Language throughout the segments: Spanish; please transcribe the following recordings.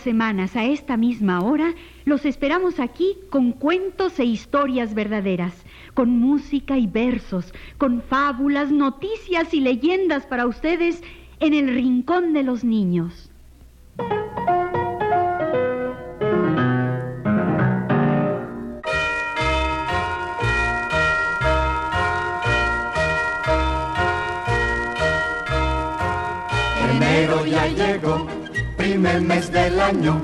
Semanas a esta misma hora los esperamos aquí con cuentos e historias verdaderas, con música y versos, con fábulas, noticias y leyendas para ustedes en el Rincón de los Niños. Primer mes del año,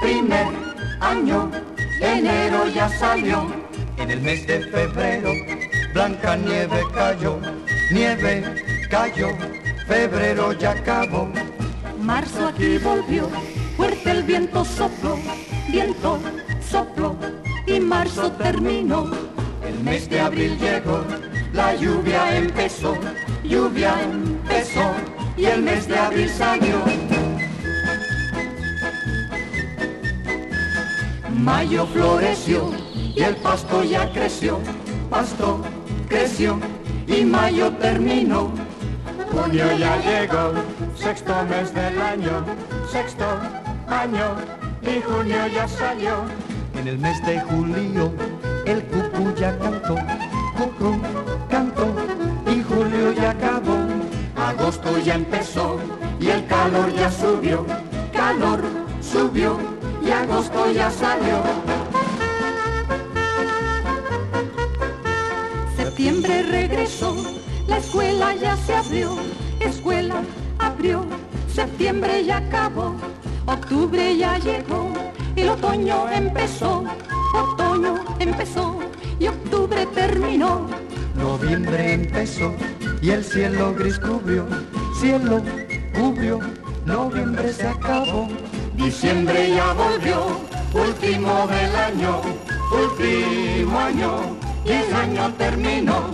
primer año, enero ya salió. En el mes de febrero, blanca nieve cayó, nieve cayó, febrero ya acabó. Marzo aquí volvió, fuerte el viento sopló, viento sopló, y marzo terminó. El mes de abril llegó, la lluvia empezó, lluvia empezó, y el mes de abril salió. Mayo floreció y el pasto ya creció, pasto creció y mayo terminó. Junio ya llegó, sexto mes del año, sexto año y junio ya salió. En el mes de julio el cucú ya cantó, cucú cantó y julio ya acabó. Agosto ya empezó y el calor ya subió, calor subió y agosto ya salió. Septiembre regresó, la escuela ya se abrió, escuela abrió, septiembre ya acabó, octubre ya llegó, el otoño empezó, otoño empezó y octubre terminó. Noviembre empezó y el cielo gris cubrió, cielo cubrió, noviembre se acabó. Diciembre ya volvió, último del año, último año, y el año terminó.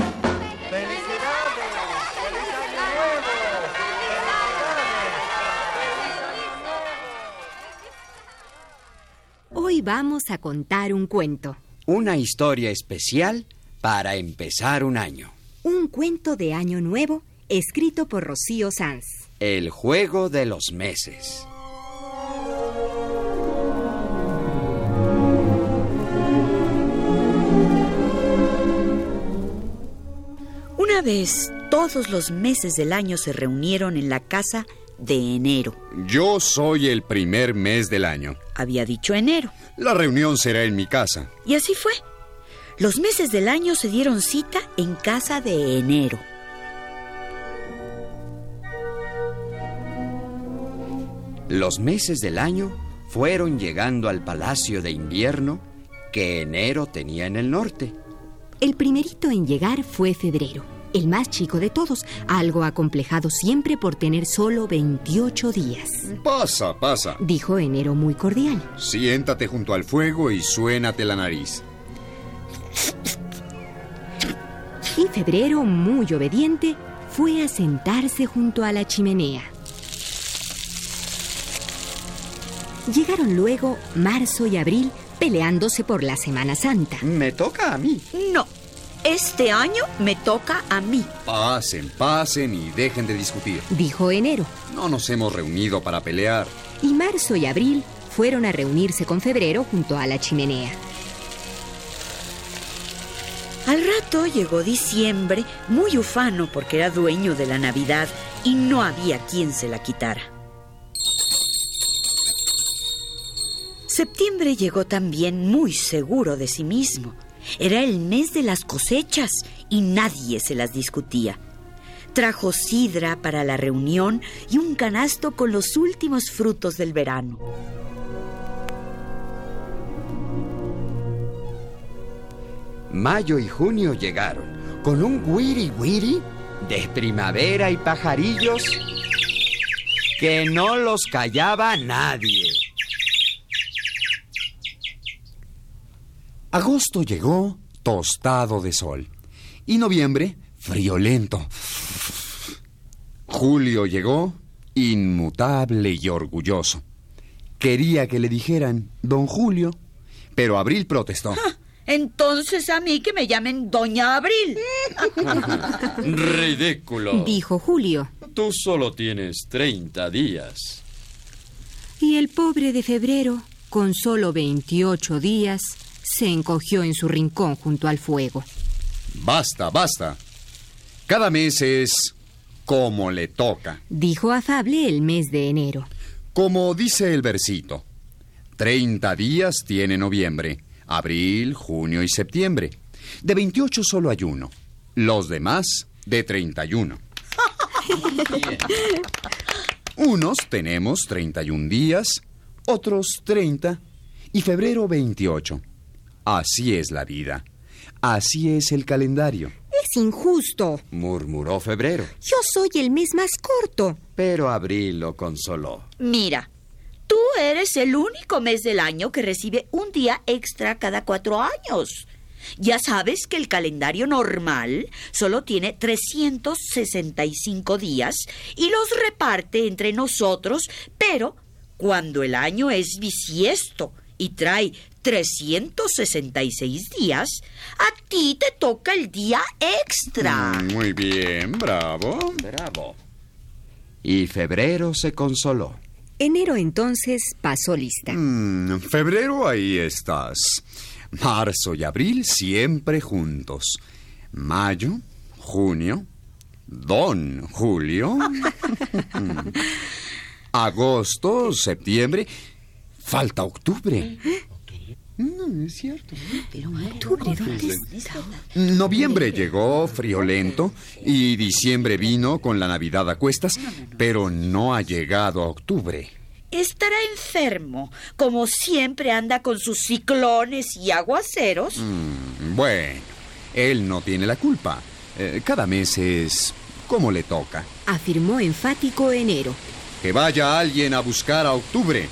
Hoy vamos a contar un cuento. Una historia especial para empezar un año. Un cuento de Año Nuevo escrito por Rocío Sanz. El juego de los meses. Una vez todos los meses del año se reunieron en la casa de enero. Yo soy el primer mes del año. Había dicho enero. La reunión será en mi casa. Y así fue. Los meses del año se dieron cita en casa de enero. Los meses del año fueron llegando al palacio de invierno que enero tenía en el norte. El primerito en llegar fue febrero, el más chico de todos, algo acomplejado siempre por tener solo 28 días. Pasa, pasa. Dijo enero muy cordial. Siéntate junto al fuego y suénate la nariz. Y febrero, muy obediente, fue a sentarse junto a la chimenea. Llegaron luego marzo y abril peleándose por la Semana Santa. Me toca a mí. No, este año me toca a mí. Pasen, pasen y dejen de discutir. Dijo enero. No nos hemos reunido para pelear. Y marzo y abril fueron a reunirse con febrero junto a la chimenea. Al rato llegó diciembre, muy ufano porque era dueño de la Navidad y no había quien se la quitara. Septiembre llegó también muy seguro de sí mismo. Era el mes de las cosechas y nadie se las discutía. Trajo sidra para la reunión y un canasto con los últimos frutos del verano. Mayo y junio llegaron con un wiri wiri de primavera y pajarillos que no los callaba nadie. Agosto llegó tostado de sol y noviembre friolento. Julio llegó inmutable y orgulloso. Quería que le dijeran don Julio, pero Abril protestó. Entonces a mí que me llamen Doña Abril. Ridículo. Dijo Julio. Tú solo tienes 30 días. Y el pobre de febrero, con solo 28 días, se encogió en su rincón junto al fuego. Basta, basta. Cada mes es como le toca. Dijo afable el mes de enero. Como dice el versito. Treinta días tiene noviembre, abril, junio y septiembre. De 28 solo hay uno. Los demás de 31. Unos tenemos 31 días, otros 30 y febrero 28. Así es la vida. Así es el calendario. Es injusto. Murmuró febrero, Yo soy el mes más corto. pero abril lo consoló. Mira, tú eres el único mes del año que recibe un día extra cada cuatro años. Ya sabes que el calendario normal solo tiene 365 días y los reparte entre nosotros, pero cuando el año es bisiesto y trae 366 días, a ti te toca el día extra. Mm, Muy bien, bravo. Bravo. Y febrero se consoló. Enero entonces pasó lista. Mm, febrero ahí estás. Marzo y abril siempre juntos. Mayo, junio, don Julio. Mm. Agosto, septiembre. Falta octubre. No, es cierto. Octubre, ¿dónde está? Noviembre llegó friolento y diciembre vino con la Navidad a cuestas, pero no ha llegado a octubre. Estará enfermo, como siempre anda con sus ciclones y aguaceros. Mm, bueno, él no tiene la culpa. Eh, cada mes es como le toca. Afirmó enfático enero. Que vaya alguien a buscar a octubre.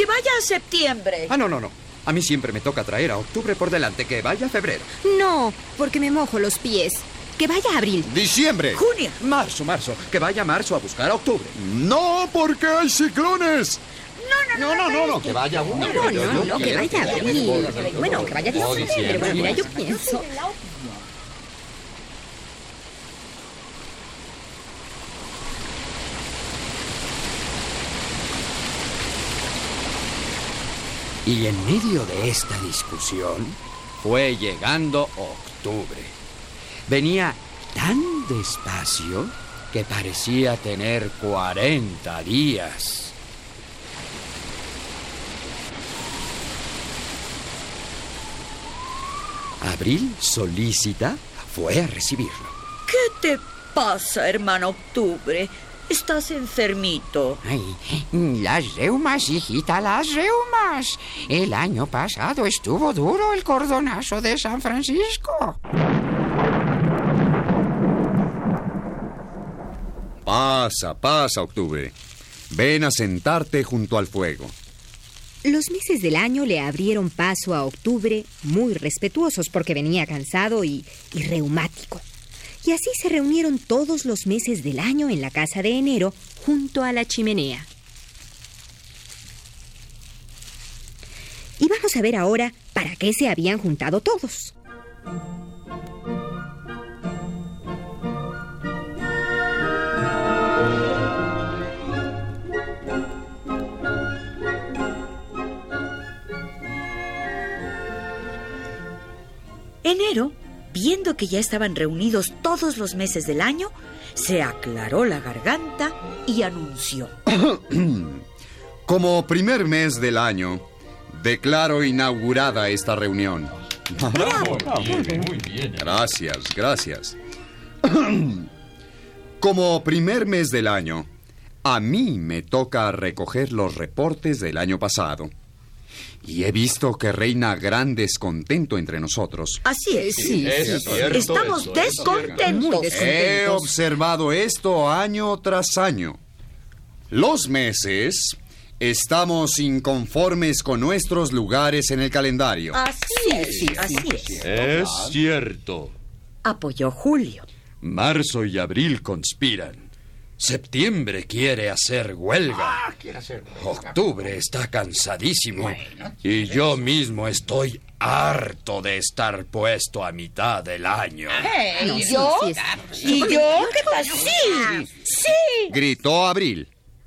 Que vaya a septiembre. Ah, no, no, no. A mí siempre me toca traer a octubre por delante, que vaya febrero. No, porque me mojo los pies. Que vaya abril. Diciembre. Junio. Marzo, marzo, que vaya marzo a buscar a octubre. No, porque hay ciclones. No, no, no, no, que vaya uno. No, no, no, que vaya abril. Bueno, que vaya diciembre. Bueno, mira, yo pienso. Y en medio de esta discusión fue llegando octubre. Venía tan despacio que parecía tener 40 días. Abril, solícita, fue a recibirlo. ¿Qué te pasa, hermano Octubre? Estás enfermito. Ay, las reumas, hijita, las reumas. El año pasado estuvo duro el cordonazo de San Francisco. Pasa, pasa, octubre. Ven a sentarte junto al fuego. Los meses del año le abrieron paso a octubre muy respetuosos porque venía cansado y, y reumático. Y así se reunieron todos los meses del año en la casa de enero junto a la chimenea. Y vamos a ver ahora para qué se habían juntado todos. Enero, viendo que ya estaban reunidos todos los meses del año, se aclaró la garganta y anunció. Como primer mes del año, declaro inaugurada esta reunión. Gracias, gracias. Como primer mes del año, a mí me toca recoger los reportes del año pasado. Y he visto que reina gran descontento entre nosotros. Así es. Sí, es cierto, Estamos eso es descontentos. He observado esto año tras año. Los meses estamos inconformes con nuestros lugares en el calendario. Así es, así es. Es cierto. Apoyó Julio. Marzo y abril conspiran. Septiembre quiere hacer huelga. Octubre está cansadísimo. Y yo mismo estoy harto de estar puesto a mitad del año. ¿Y yo? ¿Y yo? ¿Qué pasa? Sí, sí. Gritó Abril.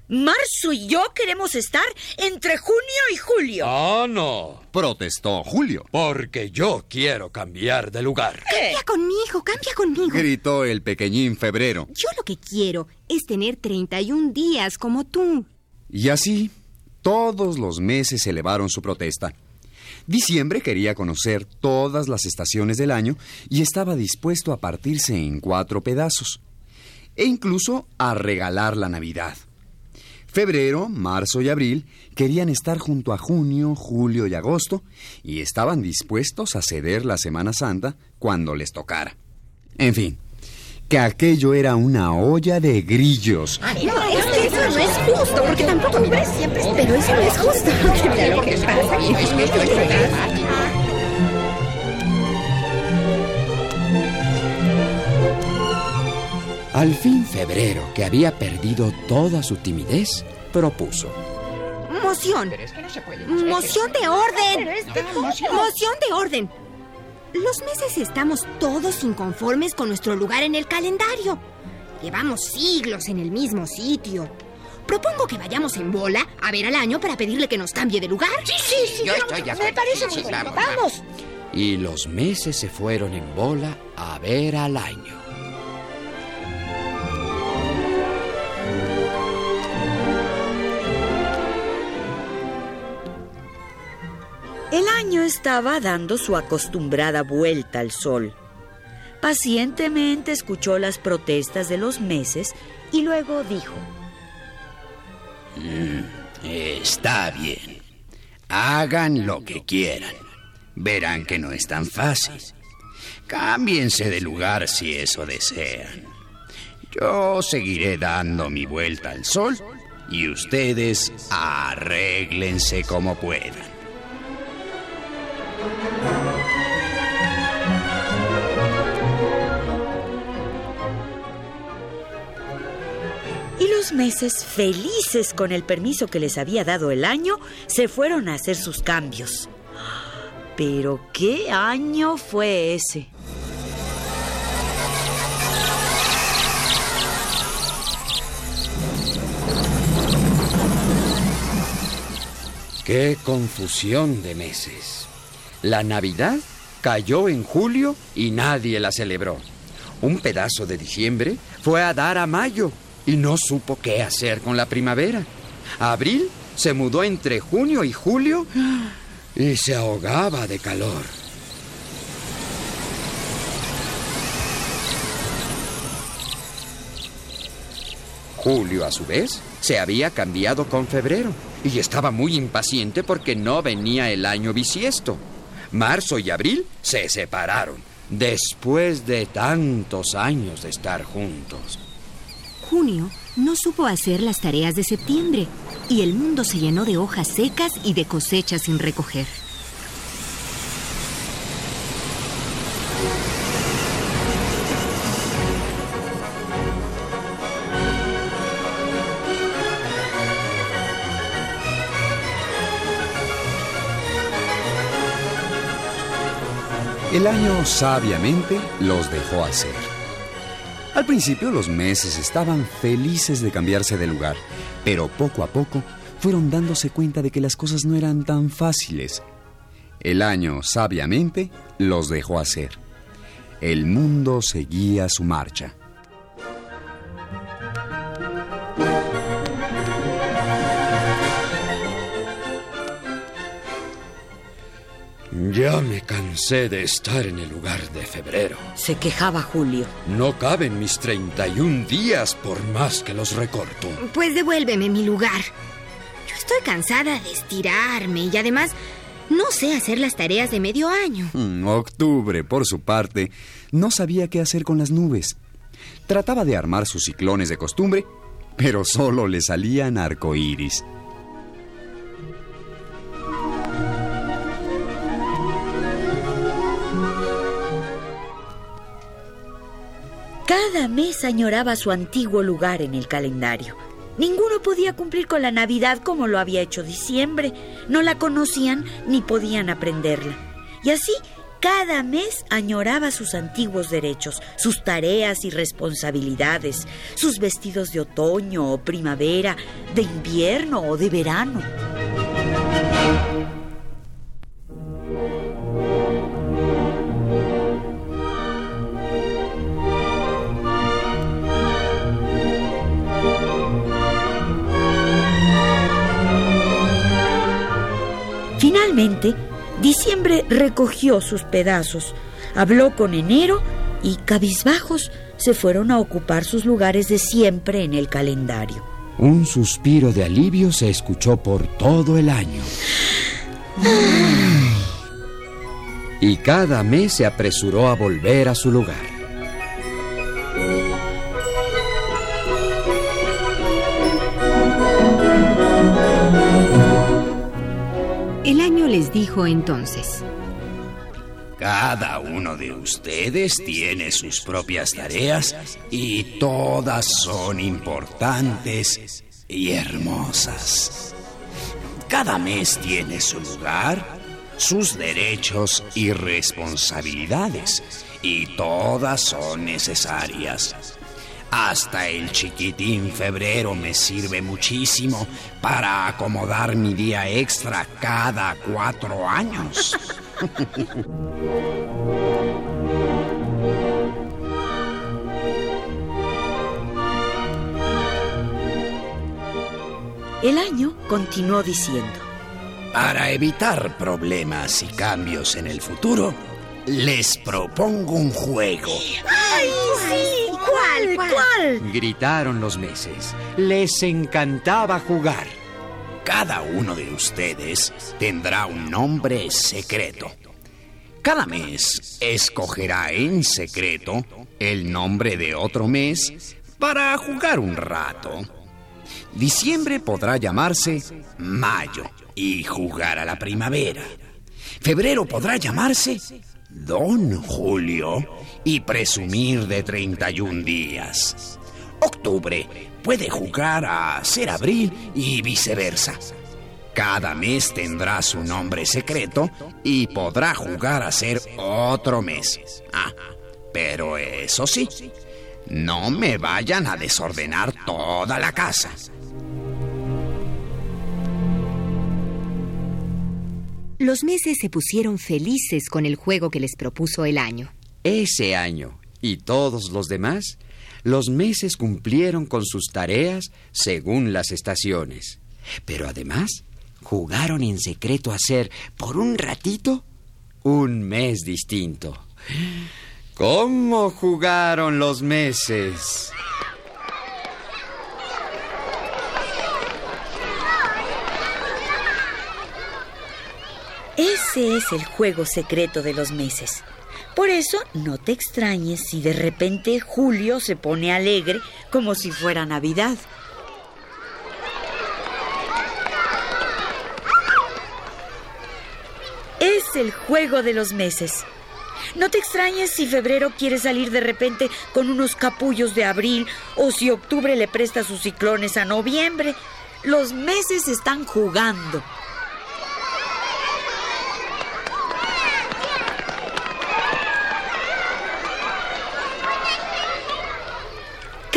Marzo y yo queremos estar entre junio y julio. Ah, no. Protestó Julio. Porque yo quiero cambiar de lugar. Cambia conmigo, cambia conmigo. Gritó el pequeñín Febrero. Yo lo que quiero es tener 31 días como tú. Y así, todos los meses elevaron su protesta. Diciembre quería conocer todas las estaciones del año y estaba dispuesto a partirse en cuatro pedazos. E incluso a regalar la Navidad. Febrero, marzo y abril querían estar junto a junio, julio y agosto y estaban dispuestos a ceder la Semana Santa cuando les tocara. En fin, que aquello era una olla de grillos. No, es que eso no es justo, porque tampoco siempre. Pero eso no es justo. Mira lo que pasa. Al fin febrero, que había perdido toda su timidez, propuso. Moción. Moción de orden. Moción de orden. Los meses estamos todos inconformes con nuestro lugar en el calendario. Llevamos siglos en el mismo sitio. Propongo que vayamos en bola a ver al año para pedirle que nos cambie de lugar. Sí, sí, sí. Yo estoy. Me parece muy bueno. Vamos. Y los meses se fueron en bola a ver al año. El año estaba dando su acostumbrada vuelta al sol. Pacientemente escuchó las protestas de los meses y luego dijo, Está bien. Hagan lo que quieran. Verán que no es tan fácil. Cámbiense de lugar si eso desean. Yo seguiré dando mi vuelta al sol y ustedes arréglense como puedan. Meses, felices con el permiso que les había dado el año, se fueron a hacer sus cambios. Pero ¿qué año fue ese? ¡Qué confusión de meses! La Navidad cayó en julio y nadie la celebró. Un pedazo de diciembre fue a dar a mayo y no supo qué hacer con la primavera. Abril se mudó entre junio y julio y se ahogaba de calor. Julio, a su vez, se había cambiado con febrero y estaba muy impaciente porque no venía el año bisiesto. Marzo y abril se separaron después de tantos años de estar juntos. Junio no supo hacer las tareas de septiembre y el mundo se llenó de hojas secas y de cosechas sin recoger. El año sabiamente los dejó hacer. Al principio los meses estaban felices de cambiarse de lugar, pero poco a poco fueron dándose cuenta de que las cosas no eran tan fáciles. El año sabiamente los dejó hacer. El mundo seguía su marcha. Ya me cansé de estar en el lugar de febrero. Se quejaba Julio. No caben mis 31 días por más que los recorto. Pues devuélveme mi lugar. Yo estoy cansada de estirarme y además No sé hacer las tareas de medio año. Mm, octubre, por su parte, no sabía qué hacer con las nubes. Trataba de armar sus ciclones de costumbre, pero solo le salían arcoíris. Cada mes añoraba su antiguo lugar en el calendario. Ninguno podía cumplir con la Navidad como lo había hecho diciembre. No la conocían ni podían aprenderla. Y así, cada mes añoraba sus antiguos derechos, sus tareas y responsabilidades, sus vestidos de otoño o primavera, de invierno o de verano. Diciembre recogió sus pedazos, habló con enero y cabizbajos se fueron a ocupar sus lugares de siempre en el calendario. Un suspiro de alivio se escuchó por todo el año. Y cada mes se apresuró a volver a su lugar. Les dijo entonces, Cada uno de ustedes tiene sus propias tareas y todas son importantes y hermosas. Cada mes tiene su lugar, sus derechos y responsabilidades y todas son necesarias. Hasta el chiquitín febrero me sirve muchísimo para acomodar mi día extra cada cuatro años. El año continuó diciendo, Para evitar problemas y cambios en el futuro, les propongo un juego. ¡Ay! ¿Cuál? ¿Cuál? Gritaron los meses. Les encantaba jugar. Cada uno de ustedes tendrá un nombre secreto. Cada mes escogerá en secreto el nombre de otro mes para jugar un rato. Diciembre podrá llamarse Mayo y jugar a la primavera. Febrero podrá llamarse Don Julio y presumir de 31 días. Octubre puede jugar a ser abril y viceversa. Cada mes tendrá su nombre secreto y podrá jugar a ser otro mes. Ah, pero eso sí, no me vayan a desordenar toda la casa. Los meses se pusieron felices con el juego que les propuso el año. Ese año y todos los demás, los meses cumplieron con sus tareas según las estaciones. Pero además, jugaron en secreto a ser, por un ratito, un mes distinto. ¿Cómo jugaron los meses? Ese es el juego secreto de los meses. Por eso no te extrañes si de repente Julio se pone alegre como si fuera Navidad. Es el juego de los meses. No te extrañes si febrero quiere salir de repente con unos capullos de abril o si octubre le presta sus ciclones a noviembre. Los meses están jugando.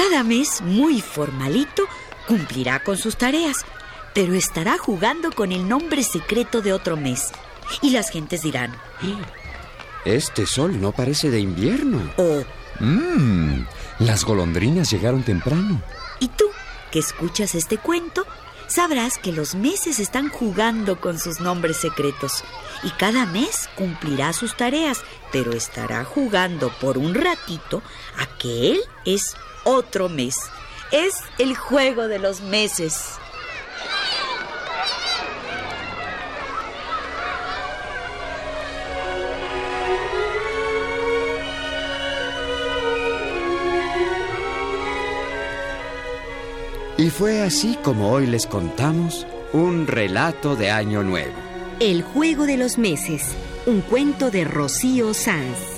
Cada mes, muy formalito, cumplirá con sus tareas, pero estará jugando con el nombre secreto de otro mes. Y las gentes dirán, Este sol no parece de invierno. o Mmm, las golondrinas llegaron temprano. Y tú, que escuchas este cuento, sabrás que los meses están jugando con sus nombres secretos. Y cada mes cumplirá sus tareas, pero estará jugando por un ratito a que él es otro mes. Es el juego de los meses. Y fue así como hoy les contamos un relato de Año Nuevo. El juego de los meses, un cuento de Rocío Sanz.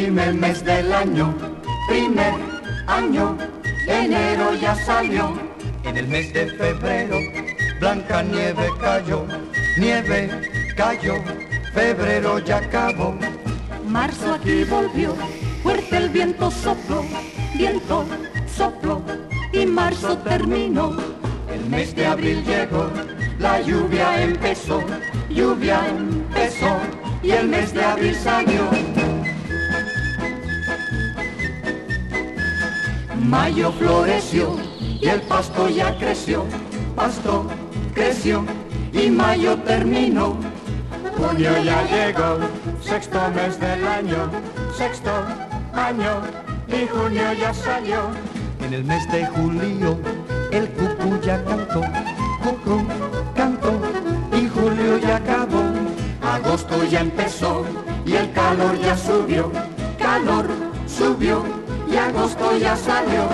Primer mes del año, primer año, enero ya salió. En el mes de febrero, blanca nieve cayó, nieve cayó, febrero ya acabó. Marzo aquí volvió, fuerte el viento sopló, viento sopló y marzo terminó. El mes de abril llegó, la lluvia empezó, lluvia empezó y el mes de abril salió. Mayo floreció y el pasto ya creció, pasto creció y mayo terminó. Junio ya llegó, sexto mes del año, sexto año y junio ya salió. En el mes de julio el cucú ya cantó, cucú cantó y julio ya acabó. Agosto ya empezó y el calor ya subió, calor subió y agosto ya salió.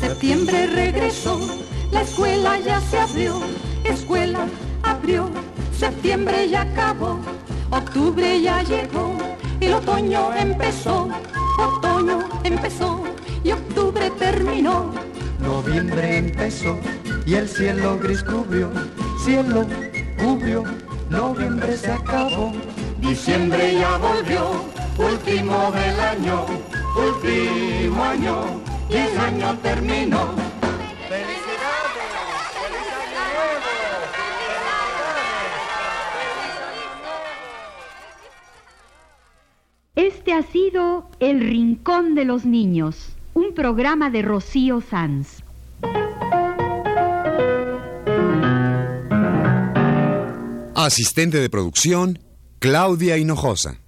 Septiembre regresó, la escuela ya se abrió, escuela abrió, septiembre ya acabó, octubre ya llegó el otoño empezó, otoño empezó y octubre terminó. Noviembre empezó y el cielo gris cubrió, cielo cubrió, noviembre se acabó. Diciembre ya volvió, último del año, último año y el año terminó. Este ha sido El Rincón de los Niños, un programa de Rocío Sanz. Asistente de producción, Claudia Hinojosa.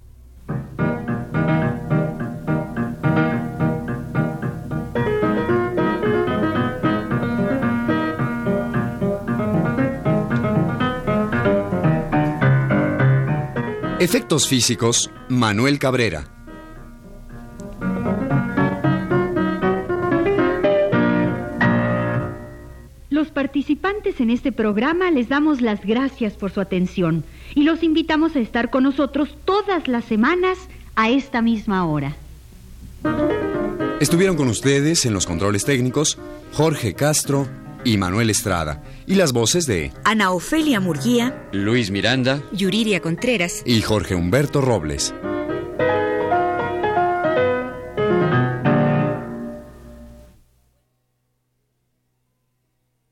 Efectos físicos, Manuel Cabrera. Participantes en este programa les damos las gracias por su atención y los invitamos a estar con nosotros todas las semanas a esta misma hora. Estuvieron con ustedes en los controles técnicos Jorge Castro y Manuel Estrada y las voces de Ana Ofelia Murguía, Luis Miranda, Yuriria Contreras. y Jorge Humberto Robles.